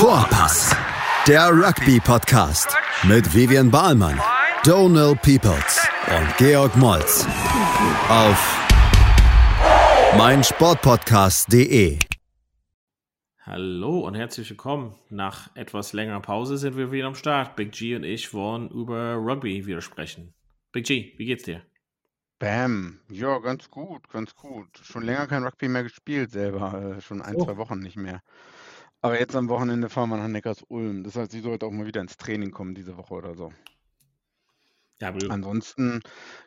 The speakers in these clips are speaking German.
Vorpass, der Rugby-Podcast mit Vivian Bahlmann, Donal Peoples und Georg Moltz auf meinsportpodcast.de. Hallo und herzlich willkommen. Nach etwas längerer Pause sind wir wieder am Start. Big G und ich wollen über Rugby wieder sprechen. Big G, wie geht's dir? Bam. Ja, ganz gut, ganz gut. Schon länger kein Rugby mehr gespielt selber, äh, schon ein, Oh. zwei Wochen nicht mehr. Aber jetzt am Wochenende fahren wir nach Neckars-Ulm. Das heißt, ich sollte auch mal wieder ins Training kommen diese Woche oder so. Ja, Ansonsten,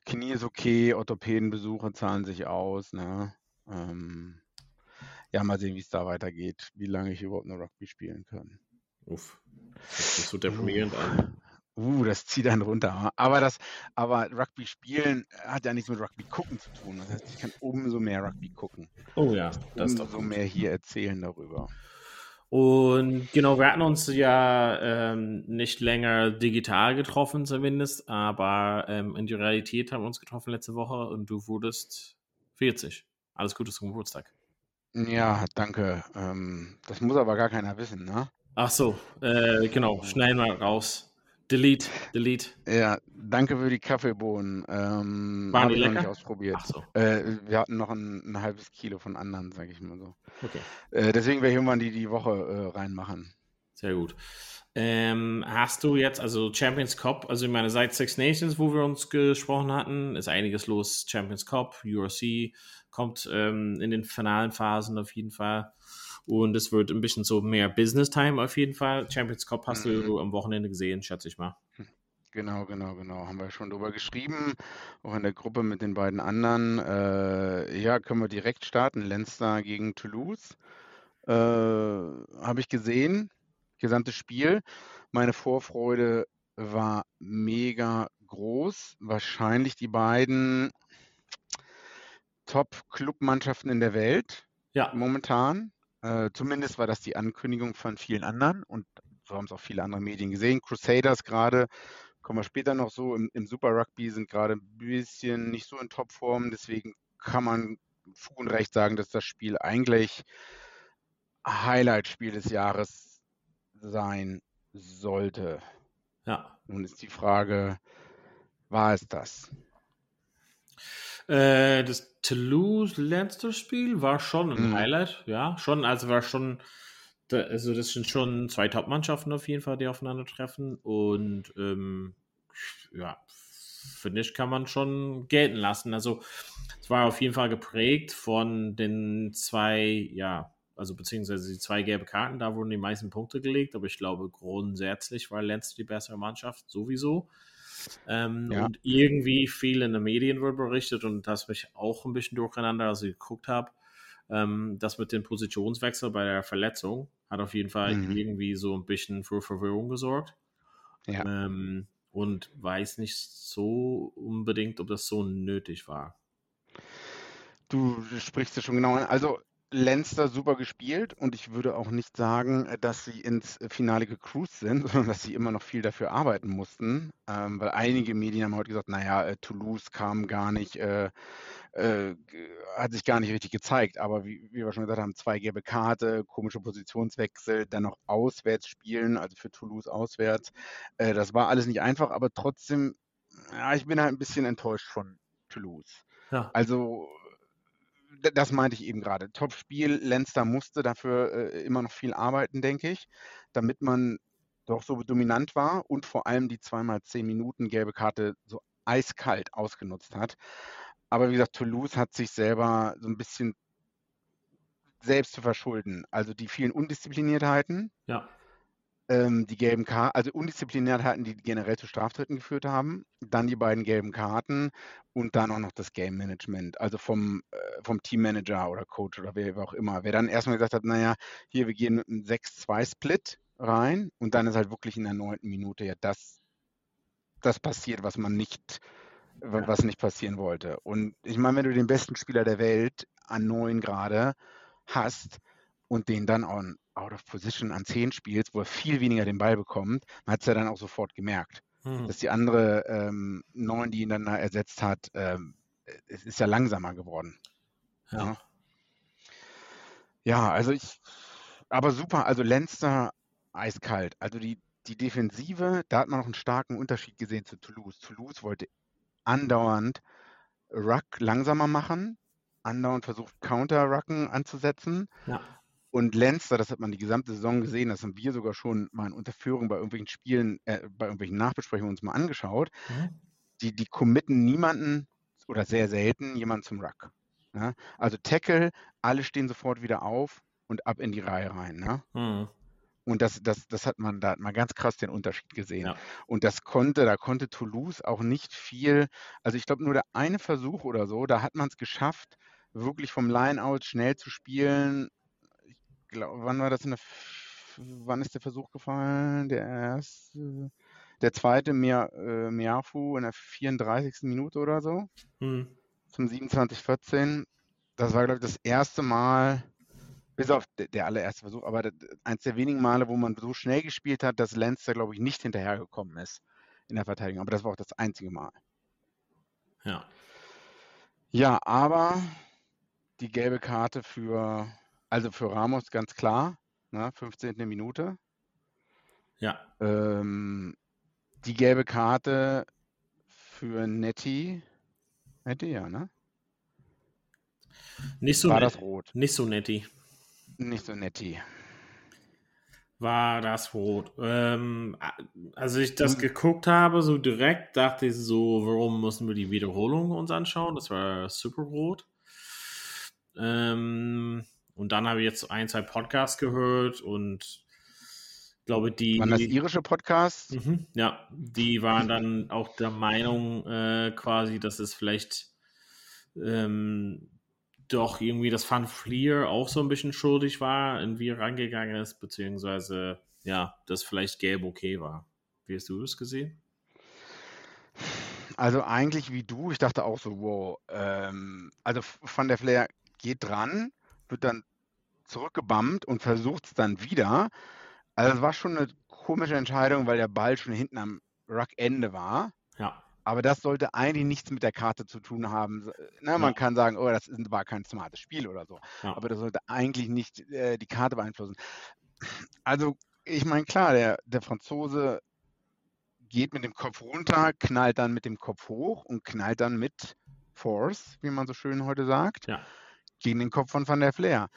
Knie ist okay, Orthopädenbesuche zahlen sich aus, ne? Ähm, ja, mal sehen, wie es da weitergeht, wie lange ich überhaupt noch Rugby spielen kann. uff, das sich so deprimierend an. Uh, das zieht einen runter. Aber das, aber Rugby spielen hat ja nichts mit Rugby gucken zu tun. Das heißt, ich kann umso mehr Rugby gucken. Oh ja, das ist doch umso gut. mehr hier erzählen darüber. Und genau, wir hatten uns ja ähm, nicht länger digital getroffen zumindest, aber ähm, in der Realität haben wir uns getroffen letzte Woche und du wurdest 40. Alles Gute zum Geburtstag. Ja, danke. Ähm, das muss aber gar keiner wissen, ne? Ach so, äh, genau, schneiden wir raus. Delete, delete. Ja, danke für die Kaffeebohnen. Ähm, Waren die ich noch nicht lecker? ausprobiert. Ach so, Äh, wir hatten noch ein, ein halbes Kilo von anderen, sage ich mal so. okay. Äh, deswegen werde ich irgendwann die die Woche äh, reinmachen. Sehr gut. Ähm, hast du jetzt, also Champions Cup, also ich meine, seit Six Nations, wo wir uns gesprochen hatten, ist einiges los. Champions Cup, URC kommt ähm, in den finalen Phasen auf jeden Fall. Und es wird ein bisschen so mehr Business Time auf jeden Fall. Champions Cup hast Mhm. du am Wochenende gesehen, schätze ich mal. Genau, genau, genau. Haben wir schon drüber geschrieben, auch in der Gruppe mit den beiden anderen. Äh, ja, können wir direkt starten. Leinster gegen Toulouse. Äh, Habe ich gesehen, gesamtes Spiel. Meine Vorfreude war mega groß. Wahrscheinlich die beiden Top-Clubmannschaften in der Welt Ja, momentan. Äh, zumindest war das die Ankündigung von vielen anderen und so haben es auch viele andere Medien gesehen. Crusaders gerade, kommen wir später noch so, im, im Super Rugby sind gerade ein bisschen nicht so in Topform, deswegen kann man Fug und Recht sagen, dass das Spiel eigentlich Highlight-Spiel des Jahres sein sollte. ja. Nun ist die Frage, war es das? Äh, das Toulouse-Leinster-Spiel war schon ein Mhm. Highlight, ja, schon, also war schon, also das sind schon zwei Top-Mannschaften auf jeden Fall, die aufeinandertreffen und ähm, ja, finde ich, kann man schon gelten lassen. Also es war auf jeden Fall geprägt von den zwei, ja, also beziehungsweise die zwei gelbe Karten, da wurden die meisten Punkte gelegt, aber ich glaube grundsätzlich war Leinster die bessere Mannschaft, sowieso. Ähm, Ja. Und irgendwie viel in den Medien wird berichtet und das mich auch ein bisschen durcheinander, als ich geguckt habe. Ähm, das mit dem Positionswechsel bei der Verletzung hat auf jeden Fall Mhm. irgendwie so ein bisschen für Verwirrung gesorgt. Ja. Ähm, und weiß nicht so unbedingt, ob das so nötig war. Du sprichst es schon genau an. Also Leinster super gespielt und ich würde auch nicht sagen, äh, dass sie ins Finale gecruised sind, sondern dass sie immer noch viel dafür arbeiten mussten, ähm, weil einige Medien haben heute gesagt, naja, äh, Toulouse kam gar nicht, äh, äh, hat sich gar nicht richtig gezeigt, aber wie, wie wir schon gesagt haben, zwei gelbe Karte, komische Positionswechsel, dann noch auswärts spielen, also für Toulouse auswärts. Äh, das war alles nicht einfach, aber trotzdem, ja, ich bin halt ein bisschen enttäuscht von Toulouse. Ja, Also, das meinte ich eben gerade. Top-Spiel, Leinster musste dafür äh, immer noch viel arbeiten, denke ich, damit man doch so dominant war und vor allem die zweimal zehn Minuten gelbe Karte so eiskalt ausgenutzt hat. Aber wie gesagt, Toulouse hat sich selber so ein bisschen selbst zu verschulden. Also die vielen Undiszipliniertheiten, ja, ähm, die gelben Karten, also Undiszipliniertheiten, die generell zu Straftritten geführt haben, dann die beiden gelben Karten und dann auch noch das Game Management, also vom, äh, vom Teammanager oder Coach oder wer auch immer, wer dann erstmal gesagt hat, naja, hier, wir gehen mit einem 6-2-Split rein und dann ist halt wirklich in der neunten Minute ja das, das passiert, was man nicht, Ja. was nicht passieren wollte. Und ich meine, wenn du den besten Spieler der Welt an neun gerade hast und den dann on, out of position an 10 spielst, wo er viel weniger den Ball bekommt, man hat es ja dann auch sofort gemerkt, hm. dass die andere ähm, 9, die ihn dann da ersetzt hat, ähm, es ist ja langsamer geworden. ja. Ja. Ja, also ich, aber super, also Leinster eiskalt. Also die, die Defensive, da hat man noch einen starken Unterschied gesehen zu Toulouse. Toulouse wollte andauernd Ruck langsamer machen, andauernd versucht Counter-Rucken anzusetzen. Ja. Und Lenster, das hat man die gesamte Saison gesehen, das haben wir sogar schon mal in Unterführung bei irgendwelchen Spielen, äh, bei irgendwelchen Nachbesprechungen uns mal angeschaut. Mhm. Die, die committen niemanden oder sehr selten jemanden zum Ruck. Ne? Also Tackle, alle stehen sofort wieder auf und ab in die Reihe rein. Ne? Mhm. Und das, das, das hat man, da hat man ganz krass den Unterschied gesehen. Ja. Und das konnte, da konnte Toulouse auch nicht viel, also ich glaube nur der eine Versuch oder so, da hat man es geschafft, wirklich vom Line-Out schnell zu spielen. Glaube, wann war das in der, wann ist der Versuch gefallen? Der erste, der zweite Mia, äh, Miafu in der 34. Minute oder so Mhm. zum 27-14. Das war, glaube ich, das erste Mal, bis auf der, der allererste Versuch, aber das, eins der wenigen Male, wo man so schnell gespielt hat, dass Lenster, glaube ich, nicht hinterhergekommen ist in der Verteidigung. Aber das war auch das einzige Mal. Ja. Ja, aber die gelbe Karte für, also für Ramos ganz klar, ne, 15. Minute. Ja. Ähm, die gelbe Karte für Netti. Netti, ja, ne? Nicht so War nett. das rot? Nicht so netti. Nicht so Netti. War das rot. Ähm, als ich das Mhm. geguckt habe, so direkt, dachte ich so, warum müssen wir die Wiederholung uns anschauen? Das war super rot. Ähm, und dann habe ich jetzt ein, zwei Podcasts gehört und glaube, die. Waren das irische Podcasts? Mhm, ja, die waren dann auch der Meinung äh, quasi, dass es vielleicht ähm, doch irgendwie das Van Fleer auch so ein bisschen schuldig war, in wie er rangegangen ist, beziehungsweise ja, das vielleicht gelb okay war. Wie hast du das gesehen? Also eigentlich wie du, ich dachte auch so, wow, ähm, also Van der Flair geht dran, wird dann zurückgebammt und versucht es dann wieder. Also es war schon eine komische Entscheidung, weil der Ball schon hinten am Ruckende war. Ja, Aber das sollte eigentlich nichts mit der Karte zu tun haben. Ne, man Ja. kann sagen, oh, das ist, war kein smartes Spiel oder so. Ja. Aber das sollte eigentlich nicht äh, die Karte beeinflussen. Also, ich meine, klar, der, der Franzose geht mit dem Kopf runter, knallt dann mit dem Kopf hoch und knallt dann mit Force, wie man so schön heute sagt, Ja. Gegen den Kopf von Van der Flair.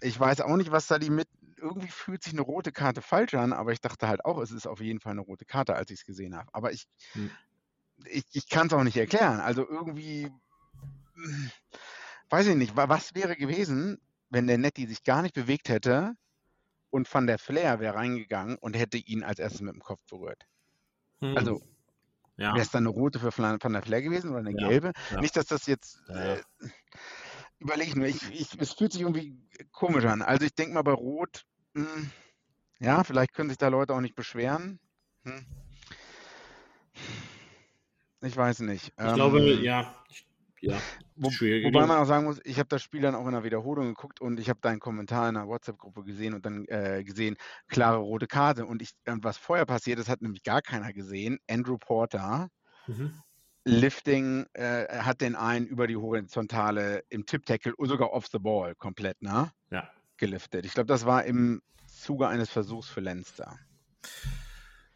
Ich weiß auch nicht, was da die mit. Irgendwie fühlt sich eine rote Karte falsch an, aber ich dachte halt auch, es ist auf jeden Fall eine rote Karte, als ich es gesehen habe. Aber ich, Hm. ich, ich kann es auch nicht erklären. Also irgendwie, weiß ich nicht, wa- was wäre gewesen, wenn der Netti sich gar nicht bewegt hätte und Van der Flair wäre reingegangen und hätte ihn als erstes mit dem Kopf berührt. Hm. Also ja. wäre es dann eine rote für Van der Flair gewesen oder eine Ja, gelbe? ja. Nicht, dass das jetzt, äh, überlege ich nur, ich, ich, es fühlt sich irgendwie komisch an. Also ich denke mal bei Rot, hm, ja, vielleicht können sich da Leute auch nicht beschweren. Hm. Ich weiß nicht. Ich glaube, Ähm, ja. ich- Ja, Wo, wobei man auch sagen muss, ich habe das Spiel dann auch in der Wiederholung geguckt und ich habe deinen Kommentar in der WhatsApp-Gruppe gesehen und dann äh, gesehen, klare rote Karte. Und, ich, und was vorher passiert ist, hat nämlich gar keiner gesehen. Andrew Porter, Mhm. Lifting, äh, hat den einen über die Horizontale im Tip-Tackle oder sogar off the ball komplett ne, Ja. geliftet. Ich glaube, das war im Zuge eines Versuchs für Lenster.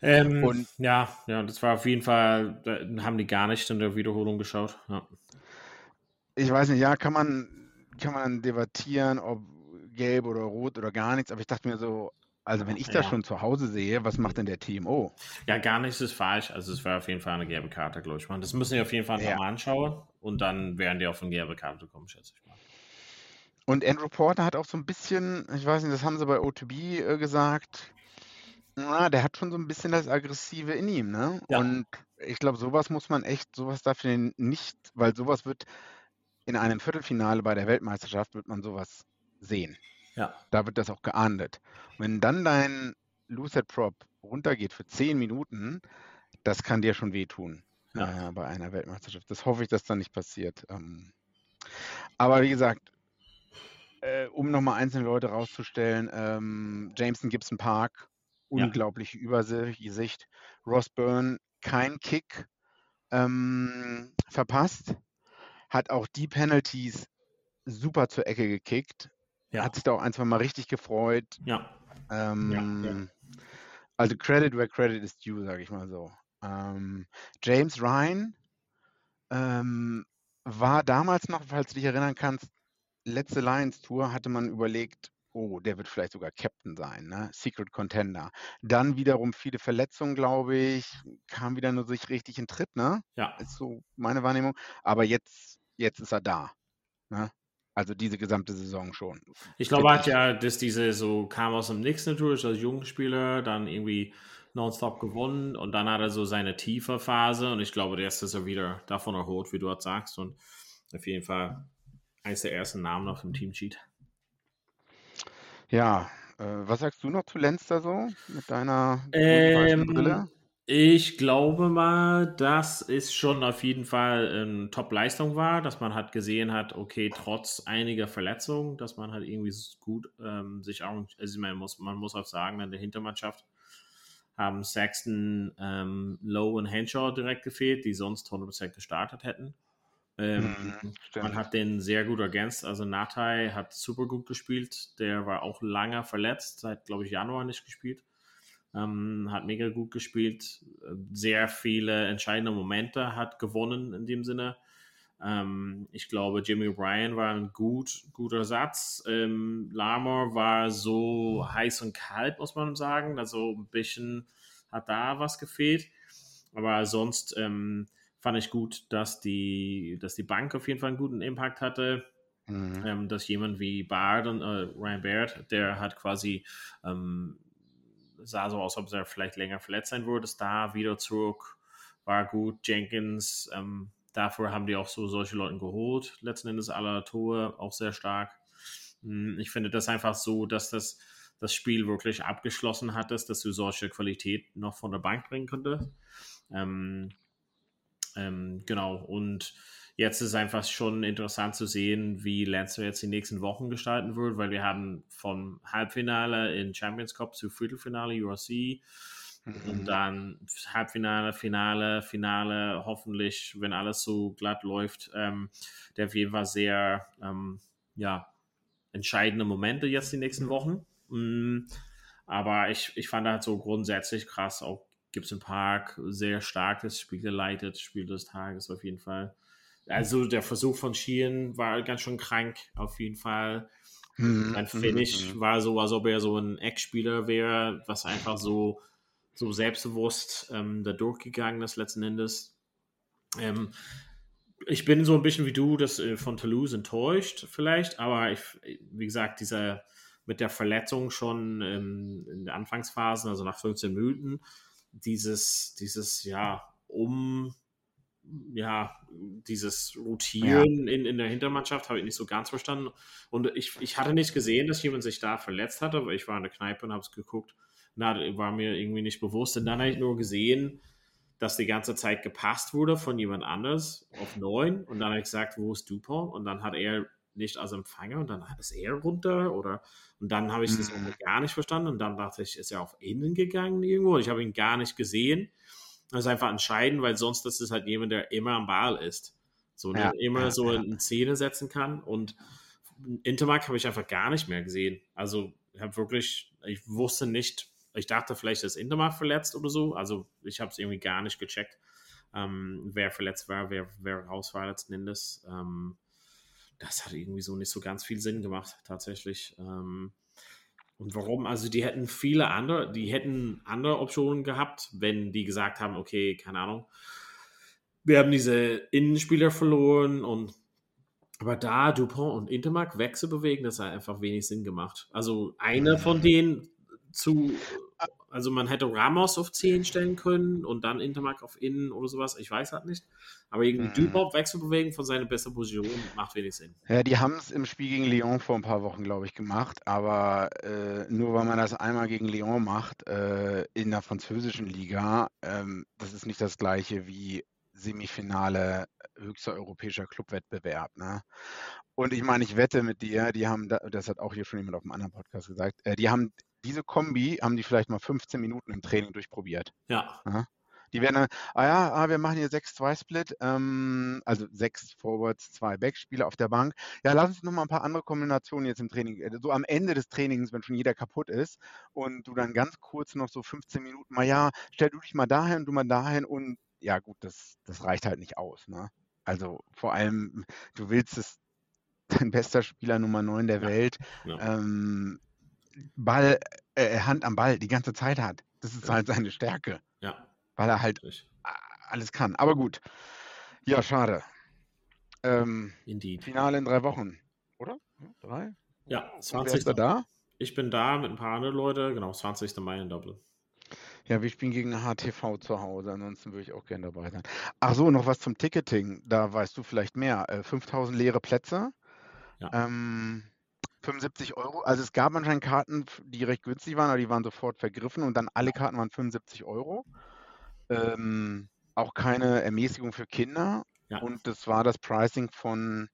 Ähm, Und- ja, ja, das war auf jeden Fall, da haben die gar nicht in der Wiederholung geschaut. Ja. Ich weiß nicht, ja, kann man, kann man debattieren, ob gelb oder rot oder gar nichts, aber ich dachte mir so, also wenn ich das Ja. schon zu Hause sehe, was macht denn der TMO? ja, gar nichts ist falsch. Also es war auf jeden Fall eine gelbe Karte, glaube ich mal. Das müssen wir auf jeden Fall Ja. nochmal anschauen und dann werden die auf eine gelbe Karte kommen, schätze ich mal. Und Andrew Porter hat auch so ein bisschen, ich weiß nicht, das haben sie bei O2B äh, gesagt, na, der hat schon so ein bisschen das Aggressive in ihm, ne? Ja. Und ich glaube, sowas muss man echt, sowas darf den nicht, weil sowas wird in einem Viertelfinale bei der Weltmeisterschaft, wird man sowas sehen. Ja. Da wird das auch geahndet. Und wenn dann dein Lucid Prop runtergeht für 10 Minuten, das kann dir schon wehtun Ja. äh, bei einer Weltmeisterschaft. Das hoffe ich, dass da nicht passiert. Ähm, aber wie gesagt, äh, um nochmal einzelne Leute rauszustellen, ähm, Jameson Gibson Park, Ja. unglaubliche Übersicht. Ross Byrne, kein Kick ähm, verpasst, hat auch die Penalties super zur Ecke gekickt, Ja. hat sich da auch ein, zwei Mal richtig gefreut. Ja. Ähm, ja. Also Credit where Credit is due, sage ich mal so. Ähm, James Ryan ähm, war damals noch, falls du dich erinnern kannst, letzte Lions Tour hatte man überlegt, oh, der wird vielleicht sogar Captain sein, ne? Secret Contender. Dann wiederum viele Verletzungen, glaube ich, kam wieder nur sich richtig in Tritt, ne? Ja. Ist so meine Wahrnehmung. Aber jetzt, jetzt ist er da. Ne? Also diese gesamte Saison schon. Ich glaube, er hat ja, dass diese so kam aus dem Nix natürlich als Jugendspieler, dann irgendwie nonstop gewonnen und dann hat er so seine tiefe Phase und ich glaube, jetzt ist er wieder davon erholt, wie du dort sagst und auf jeden Fall eines der ersten Namen auf dem Teamsheet. Ja, äh, was sagst du noch zu Lenster so mit deiner ähm, Brille? Ich glaube mal, dass es schon auf jeden Fall eine Top-Leistung war, dass man halt gesehen hat, okay, trotz einiger Verletzungen, dass man halt irgendwie gut ähm, sich auch, also man muss, man muss auch sagen, in der Hintermannschaft haben Saxton, ähm, Lowe und Henshaw direkt gefehlt, die sonst 100% gestartet hätten. Ähm, mhm, man hat den sehr gut ergänzt. Also Natai hat super gut gespielt. Der war auch lange verletzt, seit, glaube ich, Januar nicht gespielt. Ähm, hat mega gut gespielt. Sehr viele entscheidende Momente hat gewonnen in dem Sinne. Ähm, ich glaube, Jimmy O'Brien war ein gut, guter Satz. Ähm, Lamar war so heiß und kalt, muss man sagen. Also ein bisschen hat da was gefehlt. Aber sonst ähm, fand ich gut, dass die, dass die Bank auf jeden Fall einen guten Impact hatte. Mhm. Ähm, dass jemand wie Bard und äh, Ryan Baird, der hat quasi ähm, sah so aus, ob er vielleicht länger verletzt sein würde, ist da wieder zurück, war gut. Jenkins, ähm, dafür haben die auch so solche Leute geholt. Letzten Endes aller Tore auch sehr stark. Hm, ich finde das einfach so, dass das das Spiel wirklich abgeschlossen hattest, dass du solche Qualität noch von der Bank bringen könntest. Ähm, ähm, genau, und jetzt ist einfach schon interessant zu sehen, wie Lancer jetzt die nächsten Wochen gestalten wird, weil wir haben vom Halbfinale in Champions Cup zu Viertelfinale URC mhm. und dann Halbfinale, Finale, Finale, hoffentlich, wenn alles so glatt läuft, ähm, der auf jeden Fall sehr, ähm, ja, entscheidende Momente jetzt die nächsten Wochen. Mhm. Aber ich, ich fand halt so grundsätzlich krass, auch Gibson Park sehr starkes Spiel geleitet, Spiel des Tages auf jeden Fall. Also der Versuch von Sheehan war ganz schön krank, auf jeden Fall. Mhm. Ein Finish mhm. war so, als ob er so ein Eckspieler wäre, was einfach so, so selbstbewusst ähm, da durchgegangen ist letzten Endes. Ähm, ich bin so ein bisschen wie du, das äh, von Toulouse enttäuscht vielleicht, aber ich, wie gesagt, dieser mit der Verletzung schon ähm, in der Anfangsphase, also nach 15 Minuten, dieses, dieses, ja, um ja, dieses Rotieren ja. in, in der Hintermannschaft habe ich nicht so ganz verstanden. Und ich, ich hatte nicht gesehen, dass jemand sich da verletzt hatte, aber ich war in der Kneipe und habe es geguckt. Na, war mir irgendwie nicht bewusst. Und dann habe ich nur gesehen, dass die ganze Zeit gepasst wurde von jemand anders auf neun. Und dann habe ich gesagt, wo ist Dupont? Und dann hat er nicht als Empfänger und dann ist er runter oder und dann habe ich das mhm. gar nicht verstanden und dann dachte ich, ist er auf innen gegangen irgendwo. Ich habe ihn gar nicht gesehen. Das ist einfach entscheidend, weil sonst ist es halt jemand, der immer am Ball ist. So, ja, immer ja, so ja. in Szene setzen kann. Und Intermark habe ich einfach gar nicht mehr gesehen. Also, ich habe wirklich, ich wusste nicht, ich dachte vielleicht, ist Intermark verletzt oder so. Also, ich habe es irgendwie gar nicht gecheckt, ähm, wer verletzt war, wer, wer raus war letzten Endes. Ähm, das hat irgendwie so nicht so ganz viel Sinn gemacht, tatsächlich. Ähm, und warum? Also die hätten viele andere, die hätten andere Optionen gehabt, wenn die gesagt haben, okay, keine Ahnung, wir haben diese Innenspieler verloren und aber da Dupont und Intermark Wechsel bewegen, das hat einfach wenig Sinn gemacht. Also einer von denen zu also man hätte Ramos auf 10 stellen können und dann Intermark auf Innen oder sowas. Ich weiß halt nicht. Aber irgendwie mhm. Dübop wechselbewegen von seiner besten Position macht wenig Sinn. Ja, die haben es im Spiel gegen Lyon vor ein paar Wochen, glaube ich, gemacht. Aber äh, nur weil man das einmal gegen Lyon macht äh, in der französischen Liga, ähm, das ist nicht das gleiche wie Semifinale höchster europäischer Clubwettbewerb. Ne? Und ich meine, ich wette mit dir, die haben, das hat auch hier schon jemand auf einem anderen Podcast gesagt, äh, die haben diese Kombi haben die vielleicht mal 15 Minuten im Training durchprobiert. Ja. ja? Die werden dann, ah ja, ah, wir machen hier 6-2-Split, ähm, also sechs Forwards, zwei Backspieler auf der Bank. Ja, lass uns nochmal ein paar andere Kombinationen jetzt im Training, äh, so am Ende des Trainings, wenn schon jeder kaputt ist und du dann ganz kurz noch so 15 Minuten mal, ja, stell du dich mal dahin, du mal dahin und ja gut, das, das reicht halt nicht aus. Ne? Also vor allem, du willst es, dein bester Spieler Nummer 9 der Ja, Welt, ja. ähm, Ball, äh, Hand am Ball die ganze Zeit hat. Das ist Ja. halt seine Stärke, Ja, weil er halt richtig. alles kann. Aber gut. Ja, schade. Ähm, Indeed. Finale in drei Wochen, oder? Ja, Drei? Ja, Und wer 20. ist da da? Ich bin da mit ein paar anderen Leuten, genau, 20. Mai in Dublin. Ja, wir spielen gegen HTV zu Hause, ansonsten würde ich auch gerne dabei sein. Ach so, noch was zum Ticketing, da weißt du vielleicht mehr. Äh, 5000 leere Plätze, Ja. ähm, 75 Euro. Also es gab anscheinend Karten, die recht günstig waren, aber die waren sofort vergriffen und dann alle Karten waren 75 Euro. Ähm, auch keine Ermäßigung für Kinder Ja. und das war das Pricing von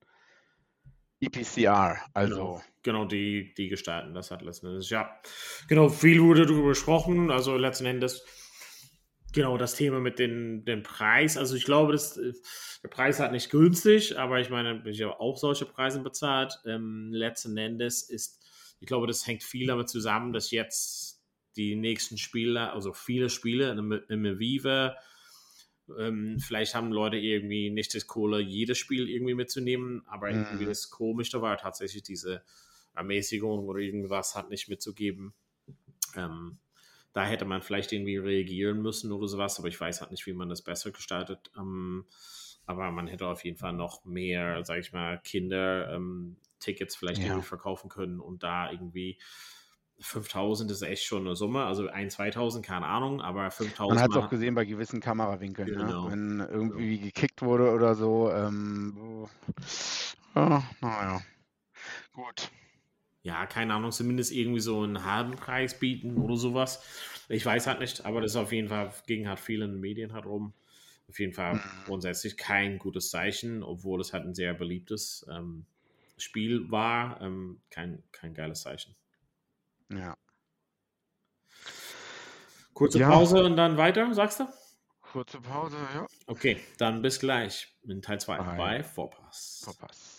EPCR, Genau, also genau die, die gestalten das hat letzten Endes. Ja, genau, viel wurde darüber gesprochen. Also letzten Endes, genau, das Thema mit den, dem Preis. Also ich glaube, das, äh, der Preis hat nicht günstig, aber ich meine, ich habe auch solche Preise bezahlt. Ähm, letzten Endes ist, ich glaube, das hängt viel damit zusammen, dass jetzt die nächsten Spiele, also viele Spiele im, im Viva, ähm, vielleicht haben Leute irgendwie nicht das Kohle, jedes Spiel irgendwie mitzunehmen, aber irgendwie Mhm. das Komische war tatsächlich diese Ermäßigung oder irgendwas hat nicht mitzugeben. Ähm, da hätte man vielleicht irgendwie reagieren müssen oder sowas, aber ich weiß halt nicht, wie man das besser gestaltet. Ähm, aber man hätte auf jeden Fall noch mehr, sag ich mal, Kinder ähm, vielleicht Ja. irgendwie verkaufen können und da irgendwie 5000 ist echt schon eine Summe, also 1, 2000, keine Ahnung, aber 5000 man hat es auch gesehen bei gewissen Kamerawinkeln, Genau. ne? wenn irgendwie gekickt wurde oder so. Ähm, oh. ja, naja, gut. Ja, keine Ahnung, zumindest irgendwie so einen halben Preis bieten oder sowas. Ich weiß halt nicht, aber das ist auf jeden Fall, ging halt vielen Medien halt rum. Auf jeden Fall Mhm. grundsätzlich kein gutes Zeichen, obwohl es halt ein sehr beliebtes ähm, Spiel war. Ähm, kein, kein geiles Zeichen. Ja. Kurze Ja. Pause und dann weiter, sagst du? Kurze Pause, ja. Okay, dann bis gleich in Teil 2 Bye. bei Vorpass. Verpasst.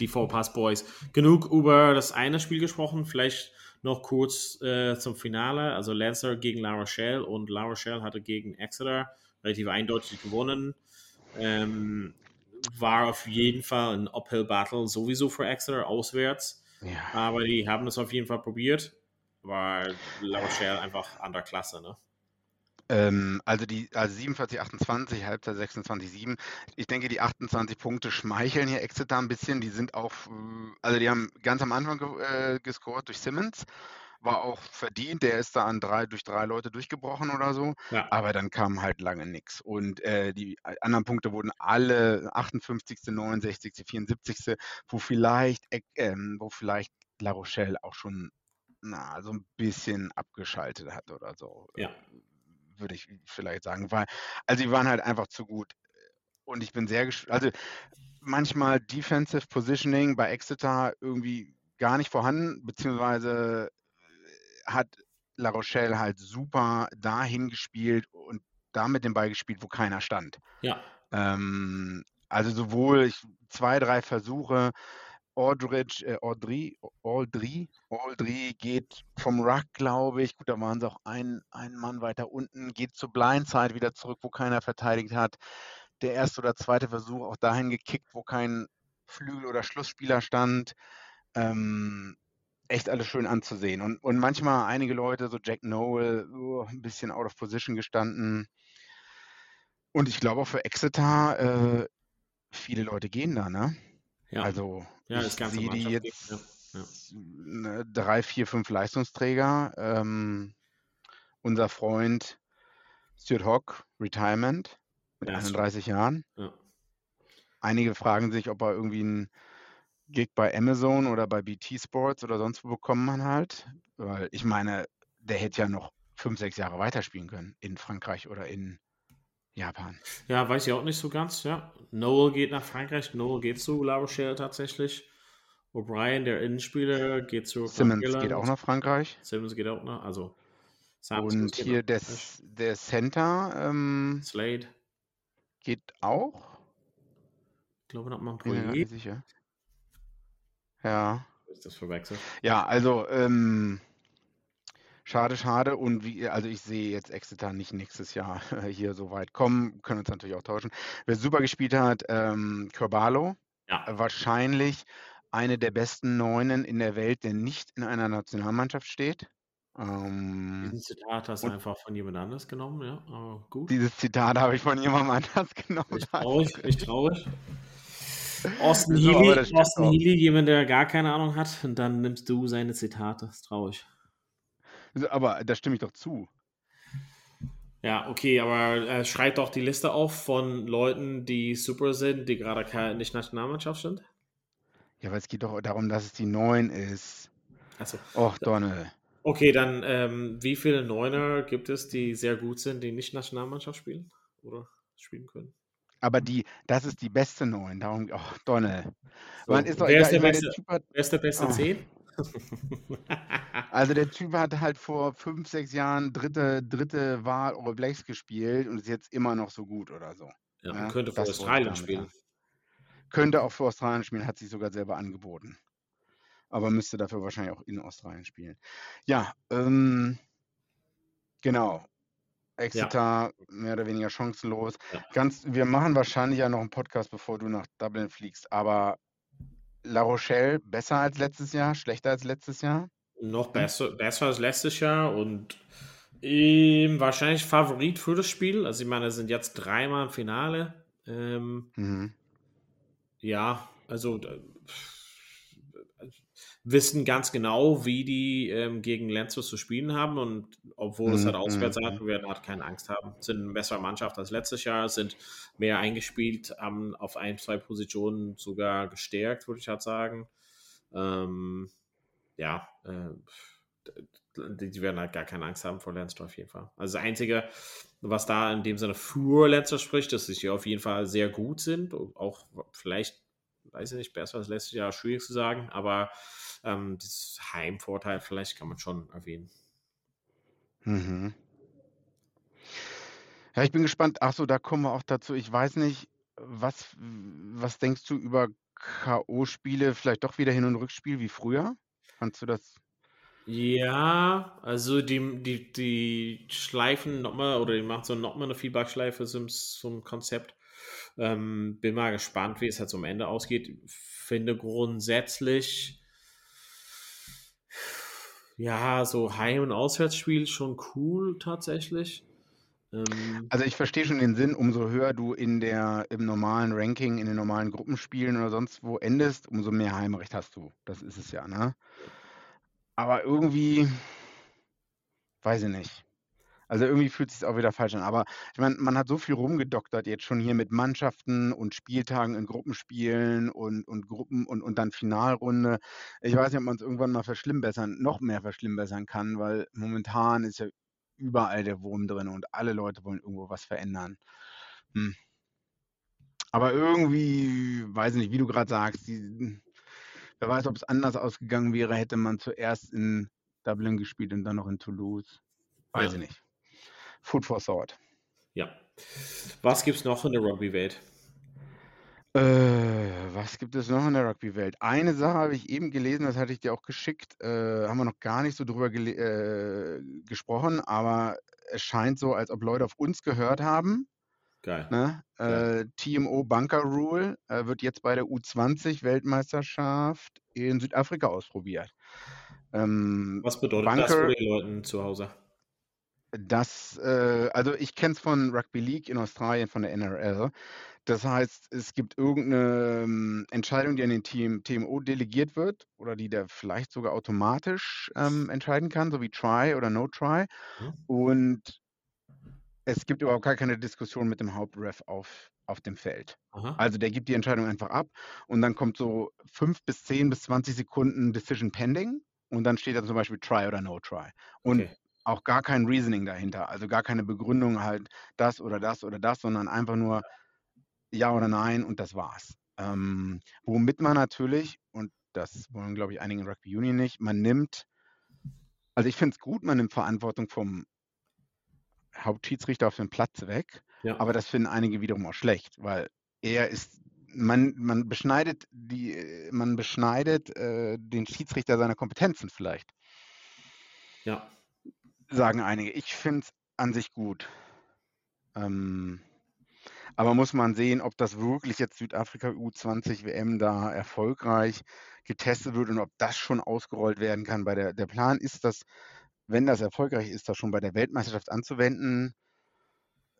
die Vorpass Boys. Genug über das eine Spiel gesprochen, vielleicht noch kurz äh, zum Finale. Also Lancer gegen La Rochelle und La Rochelle hatte gegen Exeter relativ eindeutig gewonnen. Ähm, war auf jeden Fall ein Uphill-Battle sowieso für Exeter auswärts. Ja. Aber die haben es auf jeden Fall probiert. War La Rochelle einfach an der Klasse, ne? Ähm, also die also 47, 28, Halbzeit 26, 7. Ich denke, die 28 Punkte schmeicheln hier Exeter ein bisschen. Die sind auch, äh, also die haben ganz am Anfang ge äh, gescored durch Simmons. War auch verdient. Der ist da an drei, durch drei Leute durchgebrochen oder so. Ja. Aber dann kam halt lange nichts. Und äh, die anderen Punkte wurden alle 58., 69., 74., wo vielleicht, äh, wo vielleicht La Rochelle auch schon na, so ein bisschen abgeschaltet hat oder so. Ja. Würde ich vielleicht sagen. Weil, also die waren halt einfach zu gut. Und ich bin sehr gespannt. Also manchmal Defensive Positioning bei Exeter irgendwie gar nicht vorhanden, beziehungsweise äh, hat La Rochelle halt super dahin gespielt und da mit dem Ball gespielt, wo keiner stand. Ja. Ähm, also sowohl ich, zwei, drei Versuche, Aldridge, äh, Audrey, Aldry, Aldry geht vom Ruck, glaube ich. Gut, da waren sie auch ein, ein Mann weiter unten, geht zur Blindside wieder zurück, wo keiner verteidigt hat. Der erste oder zweite Versuch auch dahin gekickt, wo kein Flügel- oder Schlussspieler stand. Ähm, echt alles schön anzusehen. Und, und manchmal einige Leute, so Jack Noel, oh, ein bisschen out of position gestanden. Und ich glaube auch für Exeter, äh, viele Leute gehen da, ne? Ja. Also Ja, ich sehe die jetzt ja, ne, drei, vier, fünf Leistungsträger. Ähm, unser Freund Stuart Hawk, Retirement mit Ja, ist schon- 31 Jahren. Ja. Einige fragen sich, ob er irgendwie einen Gig bei Amazon oder bei BT Sports oder sonst wo bekommen man halt. Weil ich meine, der hätte ja noch fünf, sechs Jahre weiterspielen können in Frankreich oder in Japan. Ja, weiß ich auch nicht so ganz, ja. Noel geht nach Frankreich, Noel geht zu La Rochelle tatsächlich. O'Brien, der Innenspieler, geht zu Simmons Irland. geht auch nach Frankreich. Simmons geht auch noch, also Sampson Und hier nach der, der Center ähm, Slade, geht auch. ich glaube noch mal ein Projekt. nicht sicher. Ja. Ist das verwechselt? Ja, also ähm, schade, schade. Und wie, also ich sehe jetzt Exeter nicht nächstes Jahr hier so weit kommen. Können uns natürlich auch tauschen. Wer super gespielt hat, ähm, Corbalo, Ja, wahrscheinlich eine der besten Neunen in der Welt, der nicht in einer Nationalmannschaft steht. Ähm, diesen Zitat hast du einfach von jemand anders genommen, ja, aber gut. dieses Zitat habe ich von jemandem anders genommen. Nicht traurig, nicht traurig. Austin Healy, Austin. Healy, jemand, der gar keine Ahnung hat, und dann nimmst du seine Zitate. Das ist traurig. Aber da stimme ich doch zu. Ja, okay, aber äh, schreibt doch die Liste auf von Leuten, die super sind, die gerade keine, nicht Nationalmannschaft sind. Ja, weil es geht doch darum, dass es die Neun ist. Also, Och, Donne. okay, dann ähm, wie viele Neuner gibt es, die sehr gut sind, die nicht Nationalmannschaft spielen oder spielen können? Aber die, das ist die beste Neun. Darum, ach, Donne. So, Man ist doch wer, ist der beste, wer ist der beste Oh. 10? also der Typ hat halt vor fünf, sechs Jahren dritte, dritte Wahl All Blacks gespielt und ist jetzt immer noch so gut oder so. ja, Ja, man könnte für Australien spielen. Könnte auch für Australien spielen, hat sich sogar selber angeboten. Aber müsste dafür wahrscheinlich auch in Australien spielen. Ja, ähm, genau. Exeter mehr oder weniger chancenlos. Ja. Ganz, wir machen wahrscheinlich ja noch einen Podcast, bevor du nach Dublin fliegst, aber La Rochelle besser als letztes Jahr, schlechter als letztes Jahr? Noch besser, besser als letztes Jahr und ähm, wahrscheinlich Favorit für das Spiel. Also ich meine, es sind jetzt dreimal im Finale. Ähm, Mhm. ja, also äh, wissen ganz genau, wie die ähm, gegen Lenzo zu spielen haben und obwohl es halt Mhm, auswärts mhm. hat, werden halt keine Angst haben. Sind eine bessere Mannschaft als letztes Jahr, sind mehr eingespielt, haben auf ein, zwei Positionen sogar gestärkt, würde ich halt sagen. Ähm, ja, äh, die, werden halt gar keine Angst haben vor Leinster auf jeden Fall. Also das Einzige, was da in dem Sinne für Leinster spricht, dass sie auf jeden Fall sehr gut sind, auch vielleicht, weiß ich nicht, besser als letztes Jahr, schwierig zu sagen, aber ähm, dieses Heimvorteil vielleicht kann man schon erwähnen. Mhm. Ja, ich bin gespannt. Ach so, da kommen wir auch dazu. Ich weiß nicht, was, was denkst du über K.O.-Spiele, vielleicht doch wieder Hin- und Rückspiel wie früher? Fandst du das? Ja, also die, die, die schleifen nochmal oder die machen so nochmal eine Feedback-Schleife zum, zum Konzept. Ähm, bin mal gespannt, wie es jetzt am Ende ausgeht. Finde grundsätzlich, ja, so Heim- und Auswärtsspiel schon cool tatsächlich. Ähm, Also ich verstehe schon den Sinn, umso höher du in der, im normalen Ranking, in den normalen Gruppenspielen oder sonst wo endest, umso mehr Heimrecht hast du. Das ist es ja, ne? Aber irgendwie, weiß ich nicht. Also irgendwie fühlt es sich auch wieder falsch an. Aber ich meine, man hat so viel rumgedoktert jetzt schon hier mit Mannschaften und Spieltagen in Gruppenspielen und, und Gruppen und, und dann Finalrunde. Ich weiß nicht, ob man es irgendwann mal verschlimmbessern, noch mehr verschlimmbessern kann, weil momentan ist ja überall der Wurm drin und alle Leute wollen irgendwo was verändern. Hm. Aber irgendwie, weiß ich nicht, wie du gerade sagst, die, wer weiß, ob es anders ausgegangen wäre, hätte man zuerst in Dublin gespielt und dann noch in Toulouse. Weiß Ja. ich nicht. Food for thought. ja. Was gibt es noch in der Rugby-Welt? Äh, was gibt es noch in der Rugby-Welt? Eine Sache habe ich eben gelesen, das hatte ich dir auch geschickt, äh, haben wir noch gar nicht so drüber äh, gesprochen, aber es scheint so, als ob Leute auf uns gehört haben. Geil. Ne? Äh, TMO Bunker Rule äh, wird jetzt bei der U20-Weltmeisterschaft in Südafrika ausprobiert. Ähm, Was bedeutet das Bunker- für die Leute zu Hause? Das, äh, also ich kenne es von Rugby League in Australien, von der NRL. Das heißt, es gibt irgendeine Entscheidung, die an den Team, TMO delegiert wird oder die der vielleicht sogar automatisch ähm, entscheiden kann, so wie Try oder No Try. Mhm. Und es gibt überhaupt gar keine Diskussion mit dem Hauptref auf, auf dem Feld. Aha. Also der gibt die Entscheidung einfach ab und dann kommt so fünf bis zehn bis 20 Sekunden Decision Pending und dann steht da zum Beispiel Try oder No Try. Und Okay. Auch gar kein Reasoning dahinter, also gar keine Begründung halt das oder das oder das, sondern einfach nur Ja oder Nein und das war's. Ähm, womit man natürlich, und das wollen, glaube ich, einige in Rugby Union nicht, man nimmt, also ich finde es gut, man nimmt Verantwortung vom Hauptschiedsrichter auf den Platz weg, Ja. aber das finden einige wiederum auch schlecht, weil er ist, man, man beschneidet die, äh, man beschneidet äh, den Schiedsrichter seiner Kompetenzen vielleicht, Ja. Sagen einige. Ich finde es an sich gut. Ähm, aber muss man sehen, ob das wirklich jetzt Südafrika U20 WM da erfolgreich getestet wird und ob das schon ausgerollt werden kann. Bei der, der Plan ist das, wenn das erfolgreich ist, das schon bei der Weltmeisterschaft anzuwenden.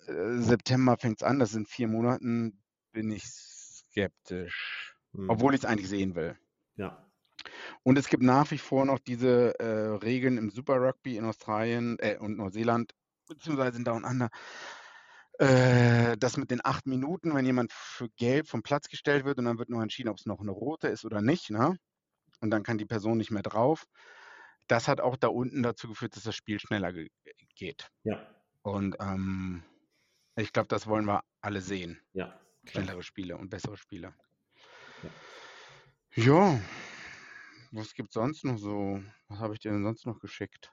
Äh, September fängt es an, das sind vier Monaten, bin ich skeptisch. Hm. Obwohl ich es eigentlich sehen will. Ja. Und es gibt nach wie vor noch diese äh, Regeln im Super Rugby in Australien äh, und Neuseeland, beziehungsweise in Down Under, äh, das mit den acht Minuten, wenn jemand für gelb vom Platz gestellt wird und dann wird nur entschieden, ob es noch eine rote ist oder nicht, ne? Und dann kann die Person nicht mehr drauf. Das hat auch da unten dazu geführt, dass das Spiel schneller ge geht. Ja. Und ähm, ich glaube, das wollen wir alle sehen. Ja. Klar. Schnellere Spiele und bessere Spiele. Ja. Ja, was gibt sonst noch so? Was habe ich dir denn sonst noch geschickt?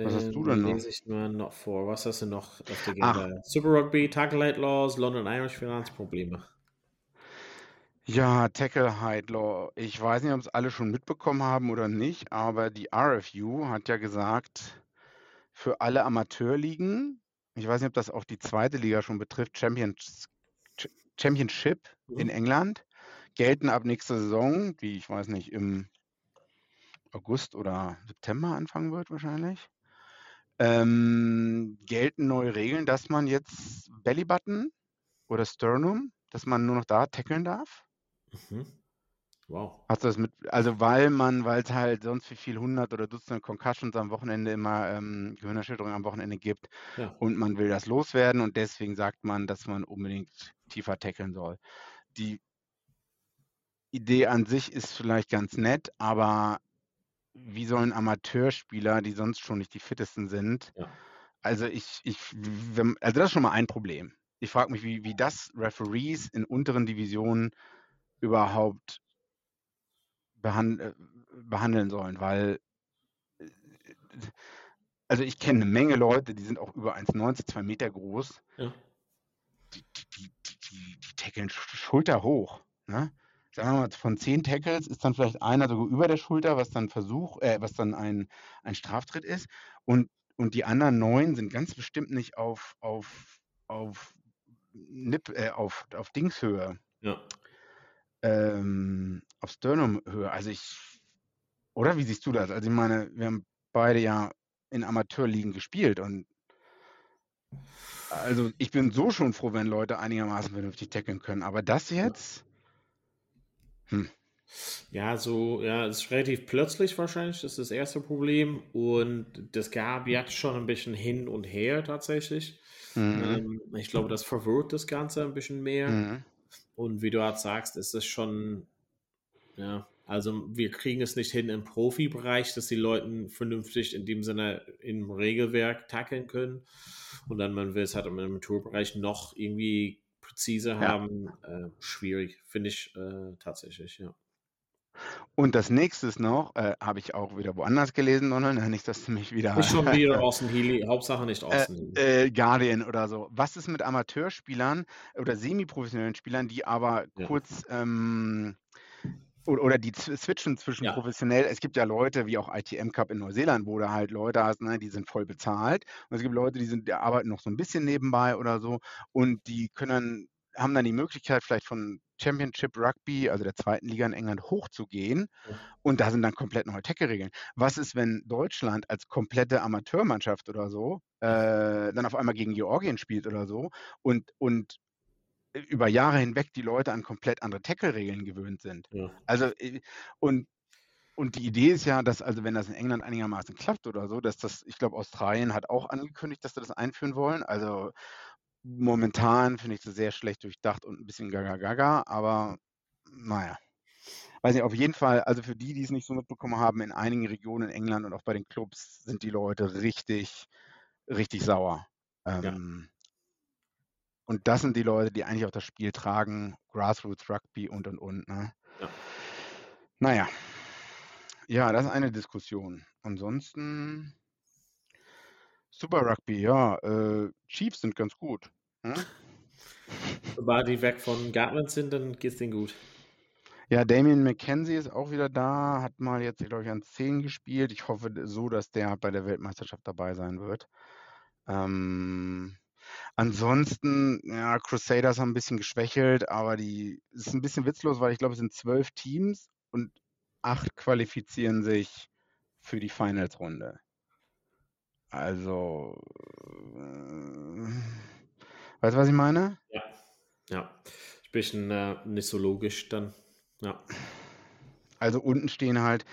Was hast du denn noch? Ähm, Lese ich mal noch vor. Was hast du noch auf der. Agenda? Super Rugby, Tackle Light Laws, London Irish Finanzprobleme. Ja, Tackle Height Law. Ich weiß nicht, ob es alle schon mitbekommen haben oder nicht, aber die RFU hat ja gesagt, für alle Amateurligen, ich weiß nicht, ob das auch die zweite Liga schon betrifft, Champions, Ch- Championship in Mhm. England, gelten ab nächster Saison, die ich weiß nicht, im August oder September anfangen wird wahrscheinlich, ähm, gelten neue Regeln, dass man jetzt Bellybutton oder Sternum, dass man nur noch da tackeln darf. Mhm. Wow. Hast du das mit, also weil man, weil es halt sonst wie viel hundert oder Dutzende Concussions am Wochenende immer, ähm, Gehirnerschütterungen am Wochenende gibt Ja. und man will das loswerden und deswegen sagt man, dass man unbedingt tiefer tackeln soll. Die Idee an sich ist vielleicht ganz nett, aber wie sollen Amateurspieler, die sonst schon nicht die fittesten sind, Ja. also ich, ich, wenn, also das ist schon mal ein Problem. Ich frage mich, wie, wie das Referees in unteren Divisionen überhaupt behand, äh, behandeln sollen, weil äh, also ich kenne eine Menge Leute, die sind auch über 1,90, 2 Meter groß, Ja. die, die, die, die, die, tackeln sch- Schulter hoch. Ne? Sagen wir mal, von zehn Tackles ist dann vielleicht einer sogar über der Schulter, was dann Versuch, äh, was dann ein, ein Straftritt ist. Und, und die anderen neun sind ganz bestimmt nicht auf, auf, auf, Nip, äh, auf, auf Dingshöhe, Ja. ähm, auf Sternumhöhe. Also ich, oder wie siehst du das? Also ich meine, wir haben beide ja in Amateurligen gespielt und also ich bin so schon froh, wenn Leute einigermaßen vernünftig tackeln können. Aber das jetzt? Hm. Ja, so, ja, es ist relativ plötzlich wahrscheinlich, das ist das erste Problem. Und das gab jetzt schon ein bisschen hin und her tatsächlich. Mhm. Ähm, ich glaube, das verwirrt das Ganze ein bisschen mehr. Mhm. Und wie du halt sagst, ist es schon, ja, also wir kriegen es nicht hin im Profibereich, dass die Leute vernünftig in dem Sinne im Regelwerk tackeln können. Und dann, man will es halt im Amateurbereich noch irgendwie präzise Ja. haben. Äh, schwierig, finde ich äh, tatsächlich, ja. Und das nächste ist noch, äh, habe ich auch wieder woanders gelesen, Donald, ja, nicht, dass du mich wieder Nicht schon wieder Austin Healy, Hauptsache nicht Austin Healy. äh, Guardian oder so. Was ist mit Amateurspielern oder semiprofessionellen Spielern, die aber Ja. kurz ähm, oder, oder die switchen zwischen Ja. professionell. Es gibt ja Leute, wie auch ITM Cup in Neuseeland, wo du halt Leute hast, ne, die sind voll bezahlt. Und es gibt Leute, die sind, die arbeiten noch so ein bisschen nebenbei oder so und die können, haben dann die Möglichkeit, vielleicht von Championship Rugby, also der zweiten Liga in England, hochzugehen. Ja. Und da sind dann komplett neue Tackle-Regeln. Was ist, wenn Deutschland als komplette Amateurmannschaft oder so äh, dann auf einmal gegen Georgien spielt oder so und, und über Jahre hinweg die Leute an komplett andere Tackle-Regeln gewöhnt sind? Ja. Also, äh, und und die Idee ist ja, dass also wenn das in England einigermaßen klappt oder so, dass das, ich glaube, Australien hat auch angekündigt, dass sie das einführen wollen. Also momentan finde ich das sehr schlecht durchdacht und ein bisschen gaga gaga, aber naja. Weiß nicht, auf jeden Fall, also für die, die es nicht so mitbekommen haben, in einigen Regionen in England und auch bei den Clubs sind die Leute richtig, richtig sauer. Ähm, Und das sind die Leute, die eigentlich auch das Spiel tragen, Grassroots Rugby und und und. Ne? Ja. Naja. Ja, das ist eine Diskussion. Ansonsten Super Rugby, ja, äh, Chiefs sind ganz gut. Hm? Sobald die weg von Gatland sind, dann geht's denen gut. Ja, Damien McKenzie ist auch wieder da, hat mal jetzt, glaube ich, an 10 gespielt. Ich hoffe so, dass der bei der Weltmeisterschaft dabei sein wird. Ähm, ansonsten, ja, Crusaders haben ein bisschen geschwächelt, aber die es ist ein bisschen witzlos, weil ich glaube, es sind zwölf Teams und acht qualifizieren sich für die Finals-Runde. Also, äh, weißt du, was ich meine? Ja. Ja. Ein bisschen äh, nicht so logisch dann. Ja. Also unten stehen halt,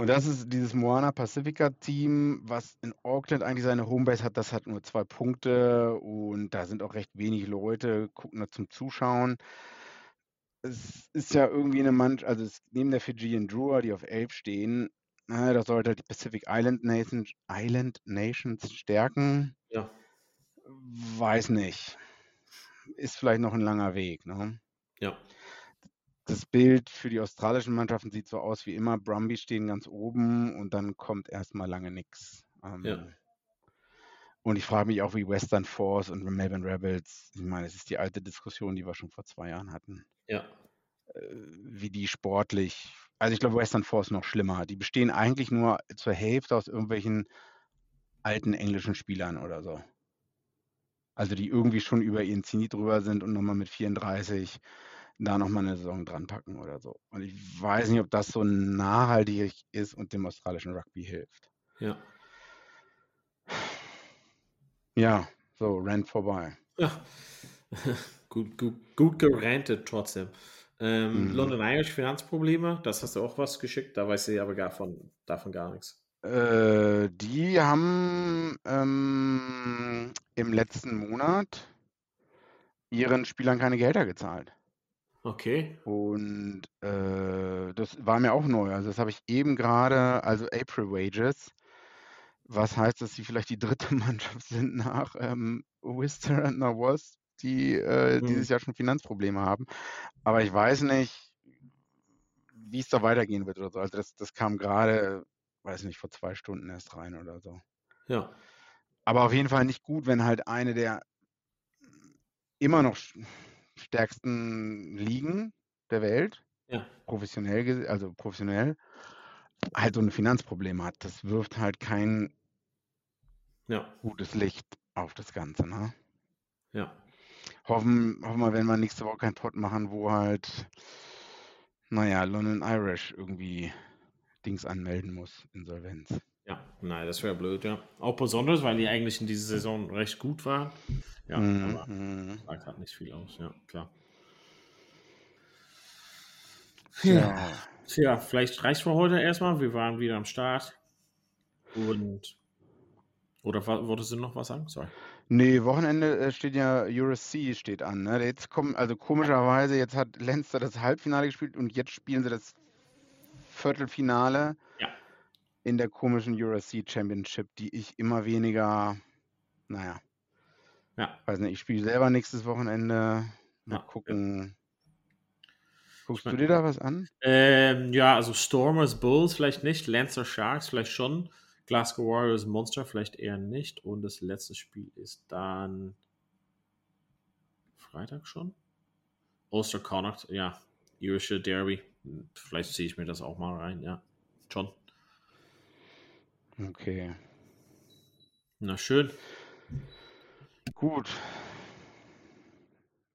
und das ist dieses Moana Pacifica Team, was in Auckland eigentlich seine Homebase hat, das hat nur zwei Punkte und da sind auch recht wenig Leute, gucken da zum Zuschauen. Es ist ja irgendwie eine Mannschaft, also es, neben der Fijian Drua, die auf 11 stehen, na, das sollte halt die Pacific Island Nations, Island Nations stärken. Ja. Weiß nicht. Ist vielleicht noch ein langer Weg. Ne? Ja. Das Bild für die australischen Mannschaften sieht so aus wie immer. Brumby stehen ganz oben und dann kommt erstmal lange nichts. Ähm, Ja. Und ich frage mich auch, wie Western Force und Melbourne Rebels, ich meine, es ist die alte Diskussion, die wir schon vor zwei Jahren hatten, Ja. äh, wie die sportlich, also ich glaube, Western Force noch schlimmer. Die bestehen eigentlich nur zur Hälfte aus irgendwelchen alten englischen Spielern oder so. Also die irgendwie schon über ihren Zenit drüber sind und nochmal mit 34 da nochmal eine Saison dran packen oder so. Und ich weiß nicht, ob das so nachhaltig ist und dem australischen Rugby hilft. Ja. Ja, so, Rand vorbei. Ja. gut, gut, gut gerantet trotzdem. Ähm, Mhm. London Irish Finanzprobleme, das hast du auch was geschickt, da weiß ich aber gar von, davon gar nichts. Äh, die haben ähm, im letzten Monat ihren Spielern keine Gehälter gezahlt. Okay. Und äh, das war mir auch neu. Also das habe ich eben gerade, also April Wages, was heißt, dass sie vielleicht die dritte Mannschaft sind nach ähm, Worcester und nach die äh, Mhm. dieses Jahr schon Finanzprobleme haben. Aber ich weiß nicht, wie es da weitergehen wird oder so. Also das, das kam gerade, weiß nicht, vor zwei Stunden erst rein oder so. Ja. Aber auf jeden Fall nicht gut, wenn halt eine der immer noch stärksten Ligen der Welt, Ja. professionell, also professionell, halt so ein Finanzproblem hat. Das wirft halt kein Ja. gutes Licht auf das Ganze. Ne? Ja. Hoffen, hoffen wir, wenn wir nächste Woche keinen Pod machen, wo halt, naja, London Irish irgendwie Dings anmelden muss, Insolvenz. Ja. Nein, das wäre blöd, ja. Auch besonders, weil die eigentlich in dieser Saison recht gut waren. Ja, aber Mhm. sagt halt nicht viel aus, ja, klar. Tja. Tja, vielleicht reicht für heute erstmal. Wir waren wieder am Start. Und. Oder wolltest du noch was sagen? Sorry. Nee, Wochenende äh, steht ja USC steht an. Ne? Jetzt kommen, also komischerweise, jetzt hat Leinster das Halbfinale gespielt und jetzt spielen sie das Viertelfinale Ja. In der komischen USC Championship, die ich immer weniger, naja, Ja. weiß nicht, ich spiele selber nächstes Wochenende. Mal Ja. gucken. Guckst mein- du dir da was an? Ähm, ja, also Stormers Bulls vielleicht nicht, Lancer Sharks vielleicht schon, Glasgow Warriors Monster vielleicht eher nicht und das letzte Spiel ist dann Freitag schon? Ulster Connacht, ja, irische Derby. Vielleicht ziehe ich mir das auch mal rein, ja. Schon. Okay. Na schön. Gut.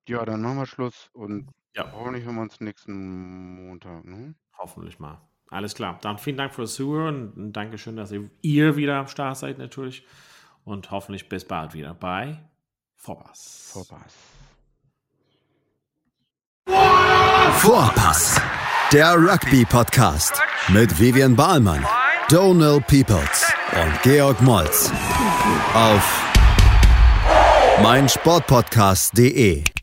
Ja, dann machen wir Schluss und Ja. hoffentlich hören wir uns nächsten Montag. Ne? Hoffentlich mal. Alles klar. Dann vielen Dank fürs Zuhören und Dankeschön, dass ihr, ihr wieder am Start seid natürlich. Und hoffentlich bis bald wieder bei Vorpass. Vorpass. Vorpass, Der Rugby Podcast mit Vivian Bahlmann, Donal Peoples und Georg Moltz auf meinsportpodcast.de.